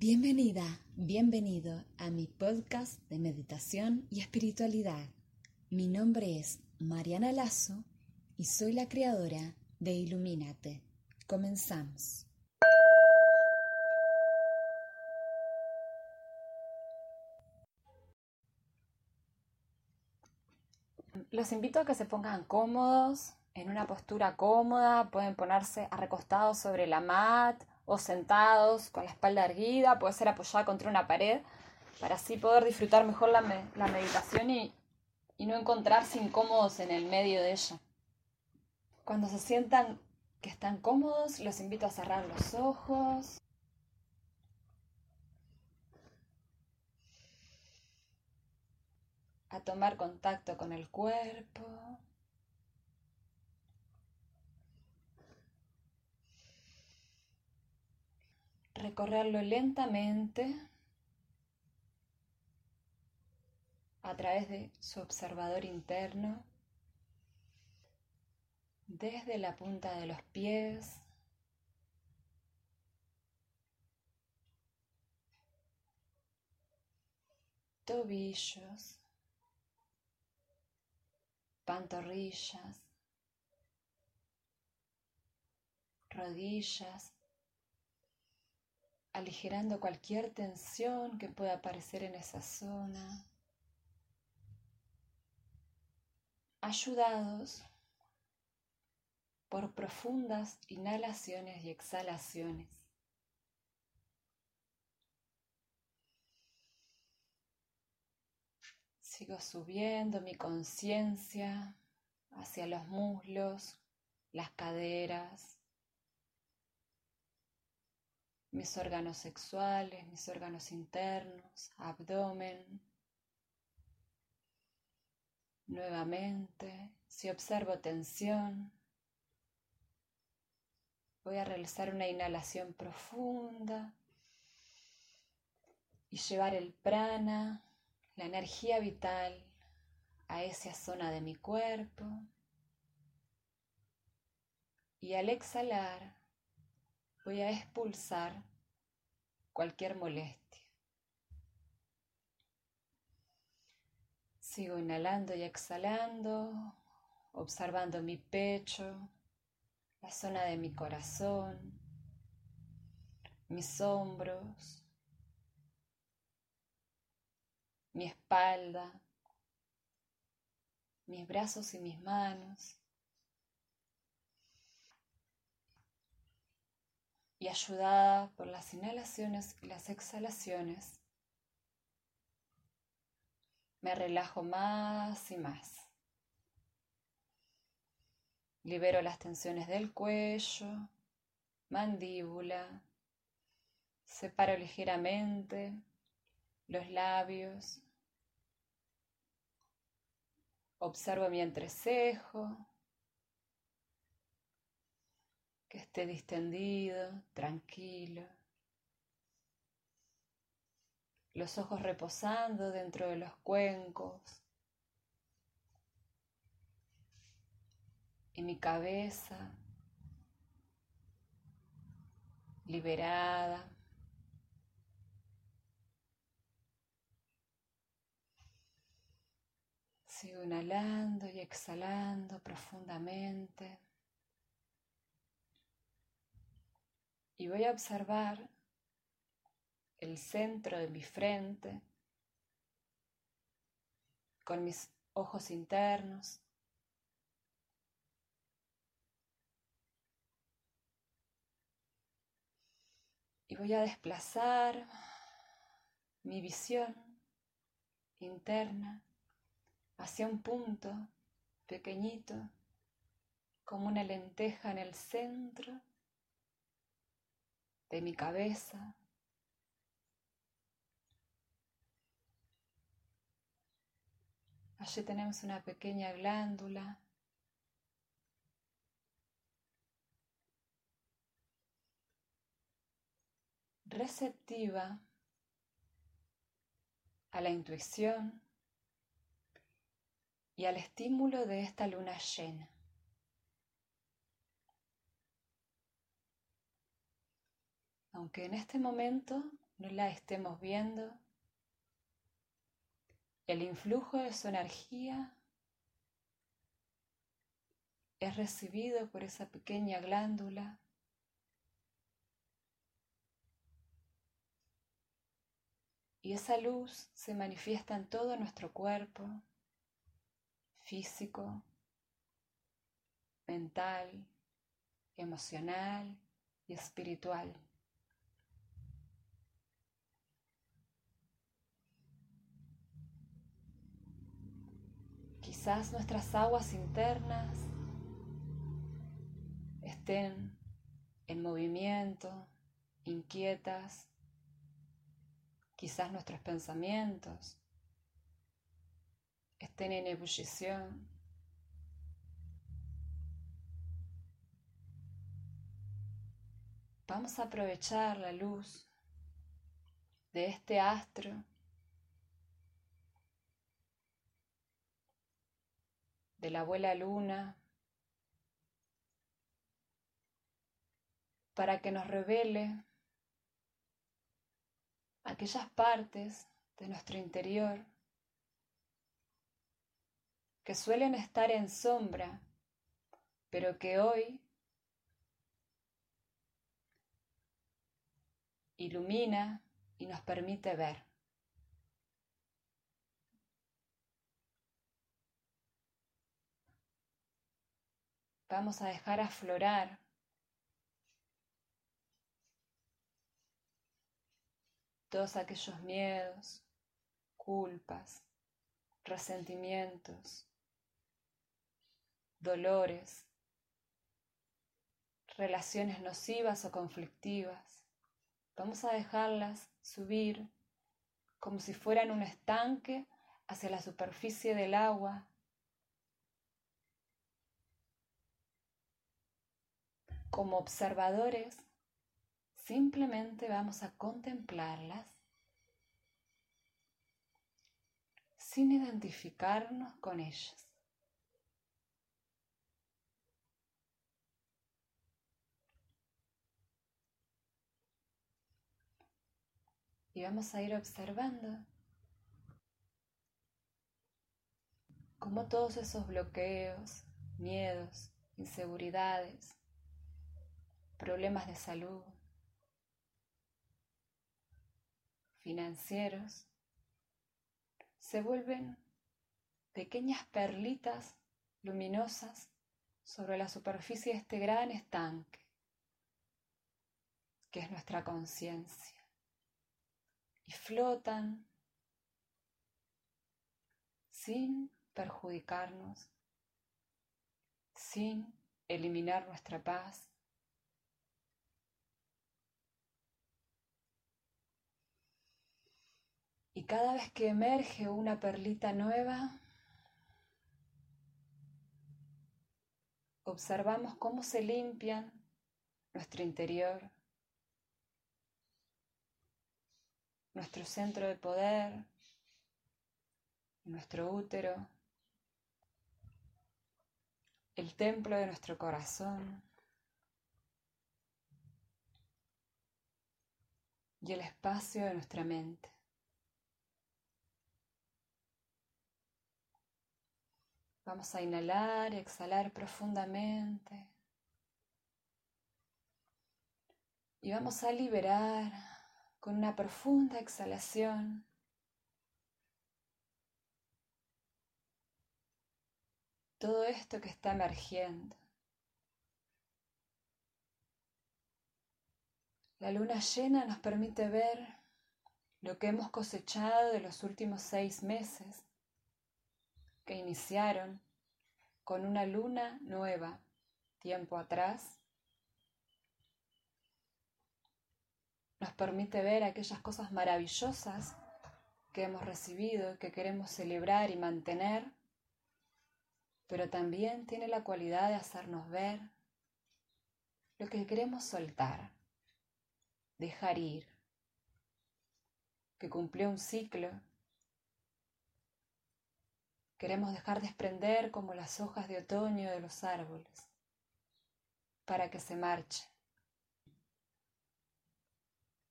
Bienvenida, bienvenido a mi podcast de meditación y espiritualidad. Mi nombre es Mariana Lazo y soy la creadora de Ilumínate. Comenzamos. Los invito a que se pongan cómodos, en una postura cómoda, pueden ponerse recostados sobre la mat o sentados con la espalda erguida, puede ser apoyada contra una pared, para así poder disfrutar mejor la, meditación y, y no encontrarse incómodos en el medio de ella. Cuando se sientan que están cómodos, los invito a cerrar los ojos. A tomar contacto con el cuerpo. Recorrerlo lentamente a través de su observador interno, desde la punta de los pies, tobillos, pantorrillas, rodillas, aligerando cualquier tensión que pueda aparecer en esa zona, ayudados por profundas inhalaciones y exhalaciones. Sigo subiendo mi conciencia hacia los muslos, las caderas, mis órganos sexuales, mis órganos internos, abdomen. Nuevamente, si observo tensión, voy a realizar una inhalación profunda y llevar el prana, la energía vital, a esa zona de mi cuerpo. Y al exhalar, voy a expulsar cualquier molestia. Sigo inhalando y exhalando, observando mi pecho, la zona de mi corazón, mis hombros, mi espalda, mis brazos y mis manos. Y ayudada por las inhalaciones y las exhalaciones, me relajo más y más. Libero las tensiones del cuello, mandíbula, separo ligeramente los labios, observo mi entrecejo, esté distendido, tranquilo. Los ojos reposando dentro de los cuencos. Y mi cabeza liberada. Sigo inhalando y exhalando profundamente. Y voy a observar el centro de mi frente con mis ojos internos. Y voy a desplazar mi visión interna hacia un punto pequeñito, como una lenteja en el centro de mi cabeza. Allí tenemos una pequeña glándula receptiva a la intuición y al estímulo de esta luna llena. Aunque en este momento no la estemos viendo, el influjo de su energía es recibido por esa pequeña glándula y esa luz se manifiesta en todo nuestro cuerpo físico, mental, emocional y espiritual. Quizás nuestras aguas internas estén en movimiento, inquietas, quizás nuestros pensamientos estén en ebullición. Vamos a aprovechar la luz de este astro de la abuela luna para que nos revele aquellas partes de nuestro interior que suelen estar en sombra, pero que hoy ilumina y nos permite ver. Vamos a dejar aflorar todos aquellos miedos, culpas, resentimientos, dolores, relaciones nocivas o conflictivas Vamos a dejarlas subir como si fueran un estanque hacia la superficie del agua. Como observadores, simplemente vamos a contemplarlas sin identificarnos con ellas. Y vamos a ir observando cómo todos esos bloqueos, miedos, inseguridades, problemas de salud, financieros, se vuelven pequeñas perlitas luminosas sobre la superficie de este gran estanque, que es nuestra conciencia y flotan sin perjudicarnos, sin eliminar nuestra paz. Y cada vez que emerge una perlita nueva, observamos cómo se limpian nuestro interior, nuestro centro de poder, nuestro útero, el templo de nuestro corazón y el espacio de nuestra mente. Vamos a inhalar y exhalar profundamente. Y vamos a liberar con una profunda exhalación. Todo esto que está emergiendo. La luna llena nos permite ver lo que hemos cosechado de los últimos seis meses, que iniciaron con una luna nueva tiempo atrás nos permite ver aquellas cosas maravillosas que hemos recibido que queremos celebrar y mantener, pero también tiene la cualidad de hacernos ver lo que queremos soltar, dejar ir, que cumplió un ciclo. Queremos dejar desprender como las hojas de otoño de los árboles para que se marche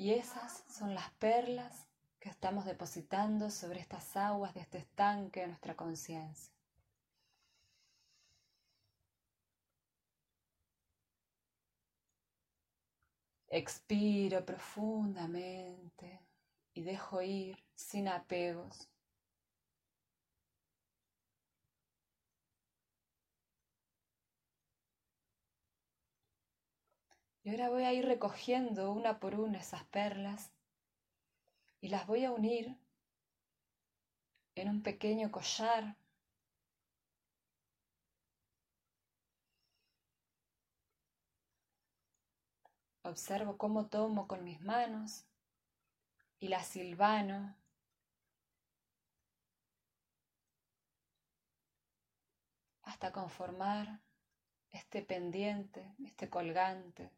Y esas son las perlas que estamos depositando sobre estas aguas de este estanque de nuestra conciencia. Expiro profundamente y dejo ir sin apegos. Ahora voy a ir recogiendo una por una esas perlas y las voy a unir en un pequeño collar. Observo cómo tomo con mis manos y la silvano. hasta conformar este pendiente, este colgante.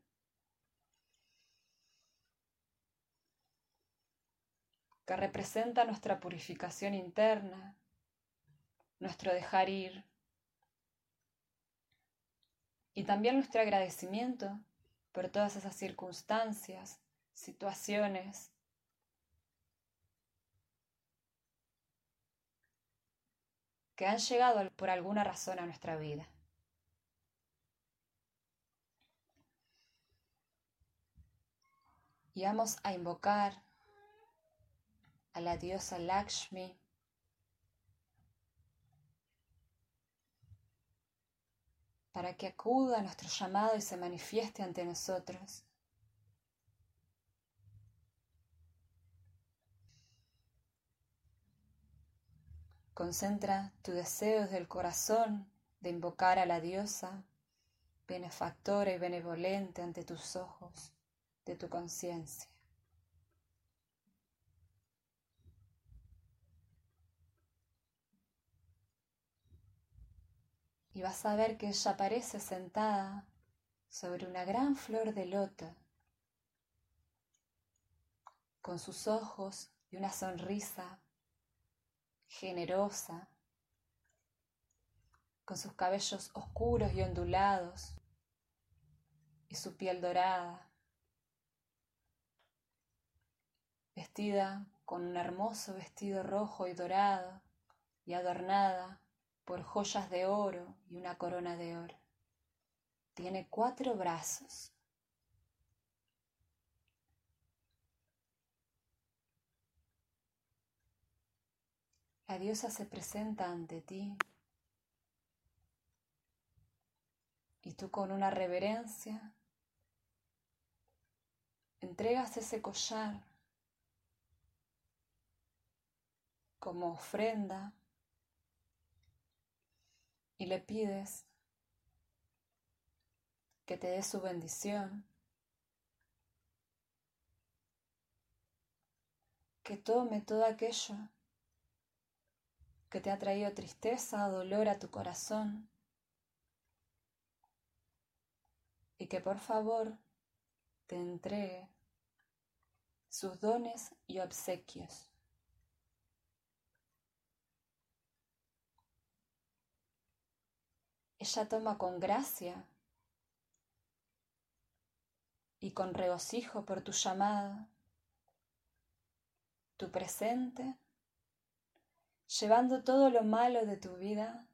Que representa nuestra purificación interna, nuestro dejar ir y también nuestro agradecimiento por todas esas circunstancias, situaciones que han llegado por alguna razón a nuestra vida. Y vamos a invocar a la diosa Lakshmi. para que acuda a nuestro llamado y se manifieste ante nosotros. Concentra tu deseo desde el corazón de invocar a la diosa, benefactora y benevolente ante tus ojos, de tu conciencia. Y vas a ver que ella aparece sentada sobre una gran flor de loto, con sus ojos y una sonrisa generosa, con sus cabellos oscuros y ondulados y su piel dorada, vestida con un hermoso vestido rojo y dorado y adornada por joyas de oro y una corona de oro. Tiene cuatro brazos. La diosa se presenta ante ti y tú con una reverencia entregas ese collar como ofrenda y le pides que te dé su bendición, que tome todo aquello que te ha traído tristeza dolor a tu corazón y que por favor te entregue sus dones y obsequios. Ella toma con gracia y con regocijo por tu llamada, tu presente, llevando todo lo malo de tu vida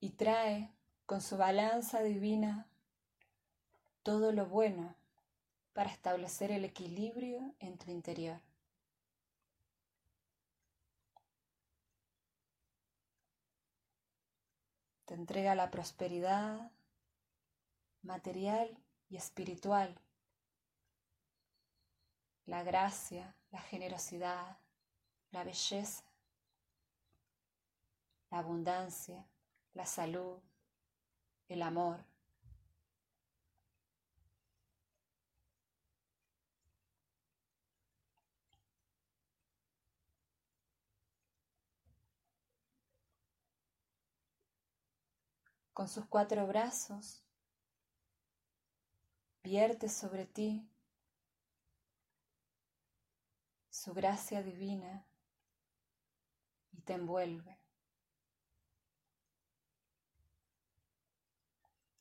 y trae con su balanza divina todo lo bueno para establecer el equilibrio en tu interior. Te entrega la prosperidad material y espiritual, la gracia, la generosidad, la belleza, la abundancia, la salud, el amor. Con sus cuatro brazos, vierte sobre ti su gracia divina y te envuelve.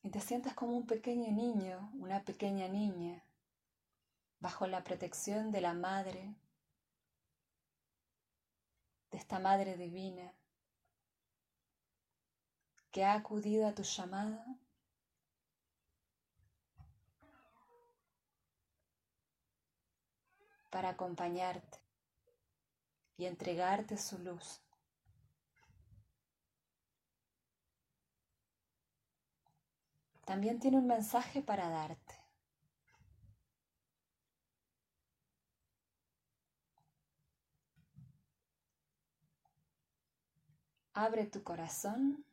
Y te sientas como un pequeño niño, una pequeña niña bajo la protección de la Madre, de esta Madre Divina, que ha acudido a tu llamada para acompañarte y entregarte su luz. También tiene un mensaje para darte. Abre tu corazón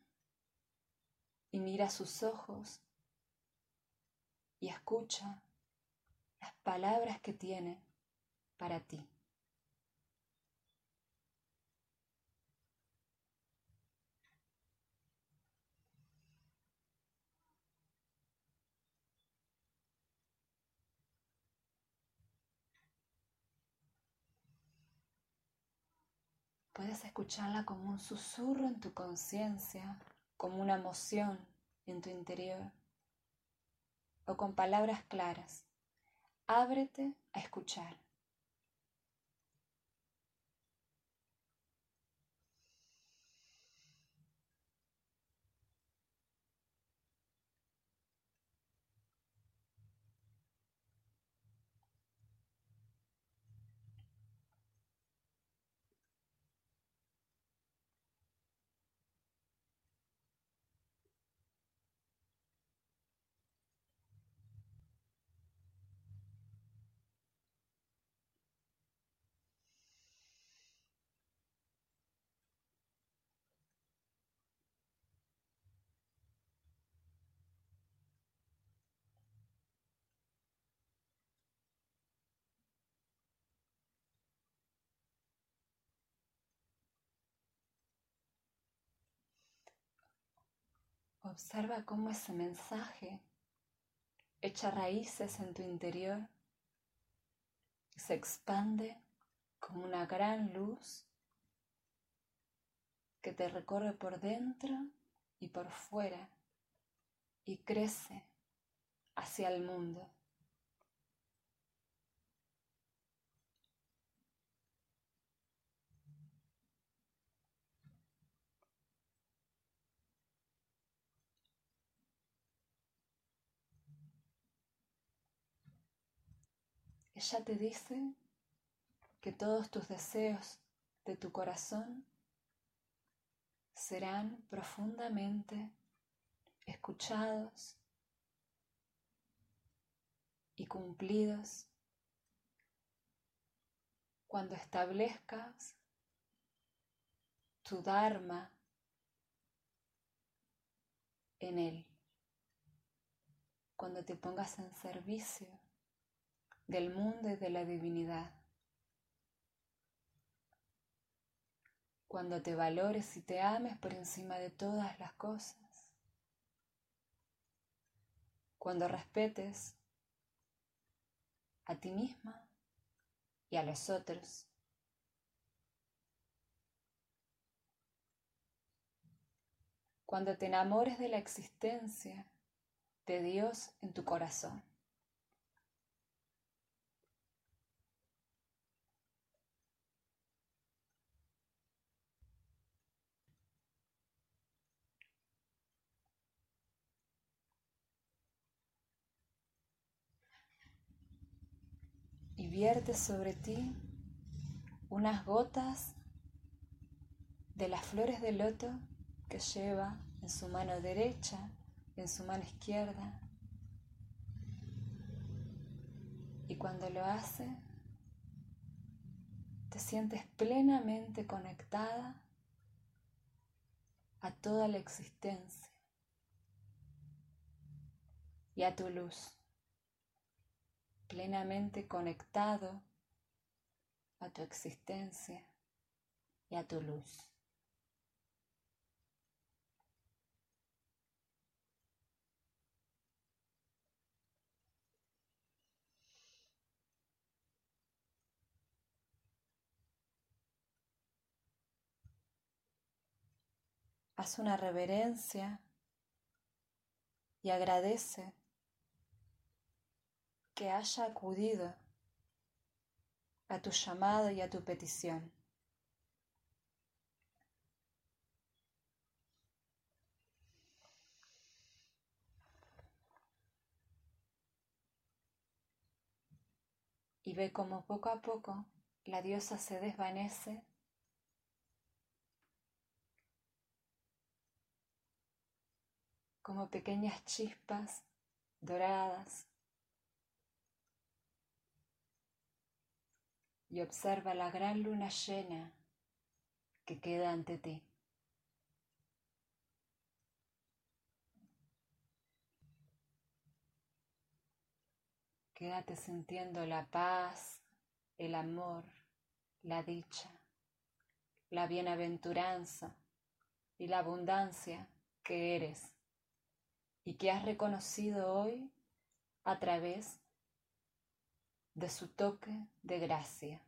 y mira sus ojos y escucha las palabras que tiene para ti. Puedes escucharla como un susurro en tu conciencia como una emoción en tu interior o con palabras claras. Ábrete a escuchar. Observa cómo ese mensaje echa raíces en tu interior y se expande como una gran luz que te recorre por dentro y por fuera y crece hacia el mundo. Ella te dice que todos tus deseos de tu corazón serán profundamente escuchados y cumplidos cuando establezcas tu Dharma en él, cuando te pongas en servicio del mundo y de la divinidad. Cuando te valores y te ames por encima de todas las cosas. Cuando respetes a ti misma y a los otros. Cuando te enamores de la existencia de Dios en tu corazón. Vierte sobre ti unas gotas de las flores de loto que lleva en su mano derecha en su mano izquierda. Y cuando lo hace, te sientes plenamente conectada a toda la existencia y a tu luz plenamente conectado a tu existencia y a tu luz. Haz una reverencia y agradece que haya acudido a tu llamado y a tu petición. Y ve cómo poco a poco la diosa se desvanece como pequeñas chispas doradas y observa la gran luna llena que queda ante ti. Quédate sintiendo la paz, el amor, la dicha, la bienaventuranza y la abundancia que eres y que has reconocido hoy a través de su toque de gracia.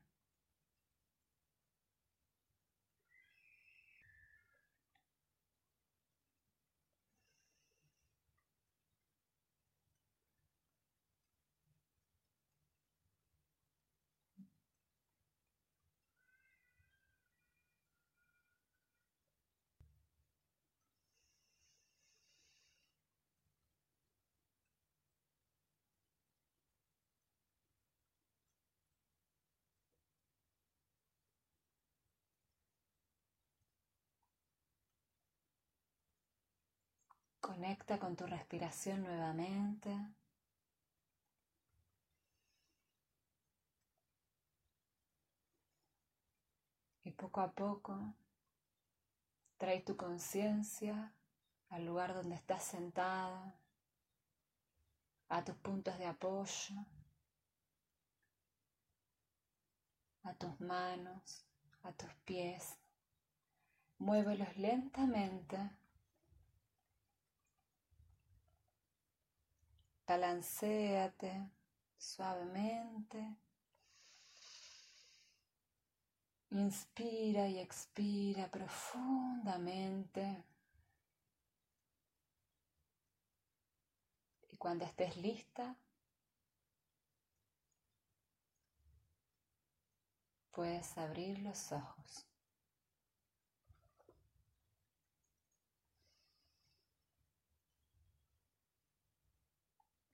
Conecta con tu respiración nuevamente. Y poco a poco trae tu conciencia al lugar donde estás sentada, a tus puntos de apoyo, a tus manos, a tus pies. Muévelos lentamente Balanceate suavemente. Inspira y expira profundamente. Y cuando estés lista, puedes abrir los ojos.